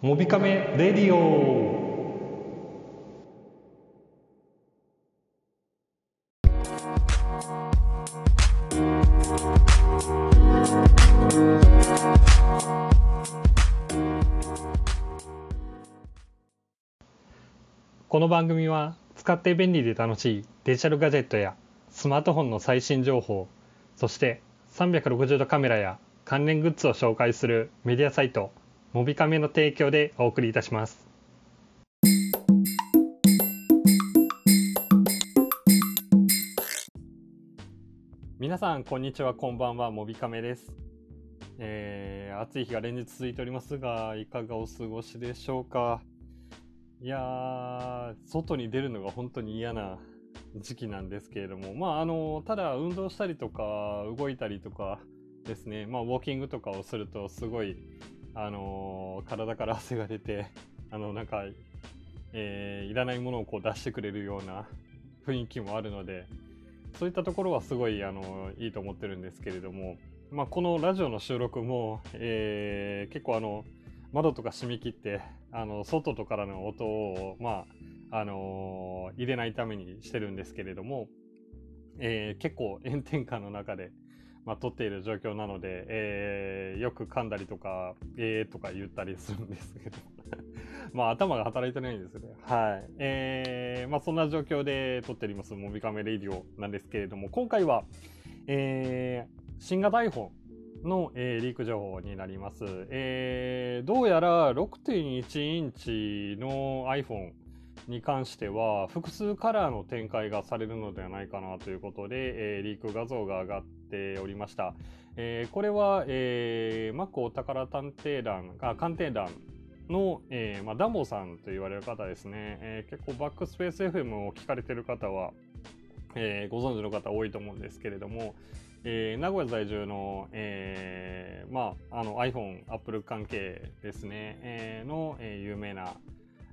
モビカメレディオ。この番組は使って便利で楽しいデジタルガジェットやスマートフォンの最新情報そして360度カメラや関連グッズを紹介するメディアサイトモビカメの提供でお送りいたします。皆さんこんにちは。こんばんは。モビカメです、えー、暑い日が連日続いておりますがいかがお過ごしでしょうか？いやー外に出るのが本当に嫌な時期なんですけれども。まああのただ運動したりとか動いたりとかですね。まあウォーキングとかをするとすごいあの体から汗が出て あのなんか、えーいらないものをこう出してくれるような雰囲気もあるのでそういったところはすごいあのいいと思ってるんですけれども、まあ、このラジオの収録も、えー結構あの窓とか閉め切ってあの外とからの音を、まああの入れないためにしてるんですけれども、えー結構炎天下の中で、まあ、撮っている状況なので、えーよく噛んだりとか、えーとか言ったりするんですけど、まあ頭が働いてないんですね。はい。えーまあそんな状況で撮っております、モビカメレイディオなんですけれども、今回は、えー新型 iPhone の、えーリーク情報になります。えーどうやら6.1インチの iPhone に関しては複数カラーの展開がされるのではないかなということで、えーリーク画像が上がっておりました。えーこれは、えー、マックお宝探偵団あ鑑定団の、えーまあ、ダンボさんと言われる方ですね、えー結構バックスペース FM を聞かれてる方は、えーご存知の方多いと思うんですけれども、えー名古屋在住の、えーまあ、あの iPhone、Apple 関係ですね、えーの、えー有名な、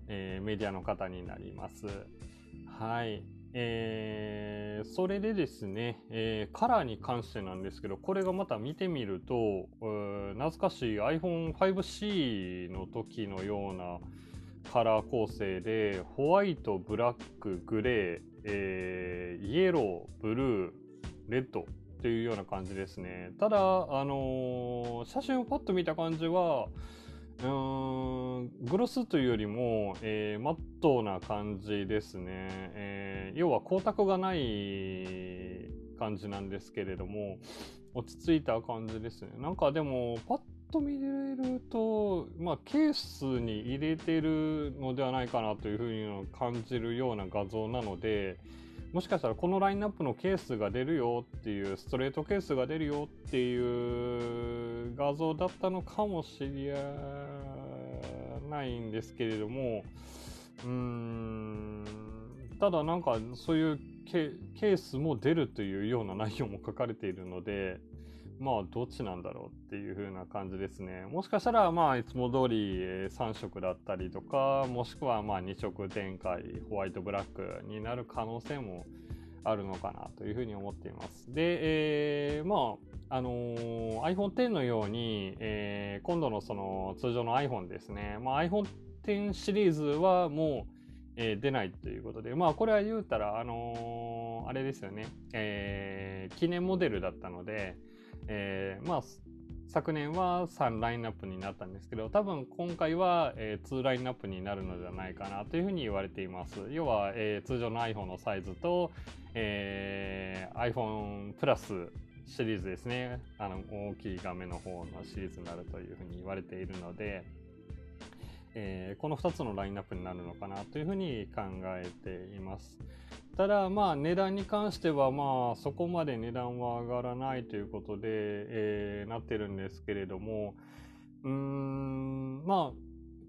えーメディアの方になります。はい。えーそれでですね、えーカラーに関してなんですけど、これがまた見てみると、懐かしい iPhone5C の時のようなカラー構成で、ホワイト、ブラック、グレー、えーイエロー、ブルー、レッドっていうような感じですね。ただ、あのー写真をパッと見た感じは、うーんグロスというよりも、えーマットな感じですね、えー要は光沢がない感じなんですけれども落ち着いた感じですね。なんかでもパッと見れるとまあケースに入れてるのではないかなというふうに感じるような画像なのでもしかしたらこのラインナップのケースが出るよっていうストレートケースが出るよっていう画像だったのかもしれないんですけれどもうーんただなんかそういうケースも出るというような内容も書かれているのでまあどっちなんだろうっていう風な感じですねもしかしたらまあいつも通り3色だったりとかもしくはまあ2色展開ホワイトブラックになる可能性もあるのかなというふうに思っています。で、えーまあ、あのー iPhone X のように、えー今度のその通常の iPhone ですね、まあ、iPhone X シリーズはもう、えー出ないということで、まあ、これは言うたら、あのーあれですよね、えー記念モデルだったので、えーまあ、昨年は3ラインナップになったんですけど多分今回は、えー2ラインナップになるのではないかなというふうに言われています。要は、えー通常の iPhone のサイズと、えー iPhone プラスシリーズですね。あの大きい画面の方のシリーズになるというふうに言われているので、えーこの2つのラインナップになるのかなというふうに考えています。ただまあ値段に関してはまあそこまで値段は上がらないということで、えーなってるんですけれどもうーんまあ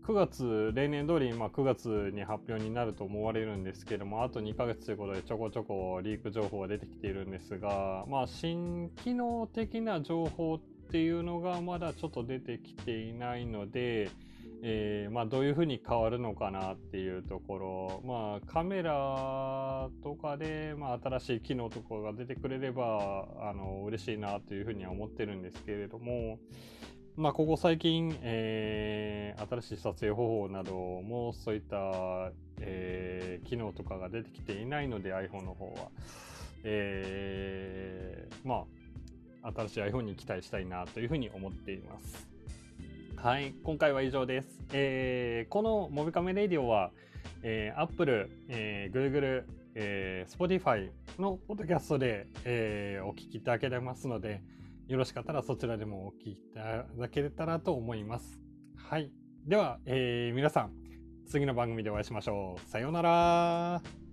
9月例年通りまあ9月に発表になると思われるんですけどもあと2ヶ月ということでちょこちょこリーク情報が出てきているんですがまあ新機能的な情報っていうのがまだちょっと出てきていないので、えーまあ、どういうふうに変わるのかなっていうところ、まあ、カメラとかで、まあ、新しい機能とかが出てくれればあの嬉しいなというふうには思ってるんですけれども、まあ、ここ最近、えー新しい撮影方法などもそういった、えー、機能とかが出てきていないので iPhone の方は、えー、まあ新しい iPhone に期待したいなというふうに思っています。はい、今回は以上です。えー、このモビカメレディオは、えー、Apple、えー、Google、えー、Spotify のポッドキャストで、えー、お聞きいただけますので、よろしかったらそちらでもお聞きいただけたらと思います。はい。では、えー、皆さん、次の番組でお会いしましょう。さようなら。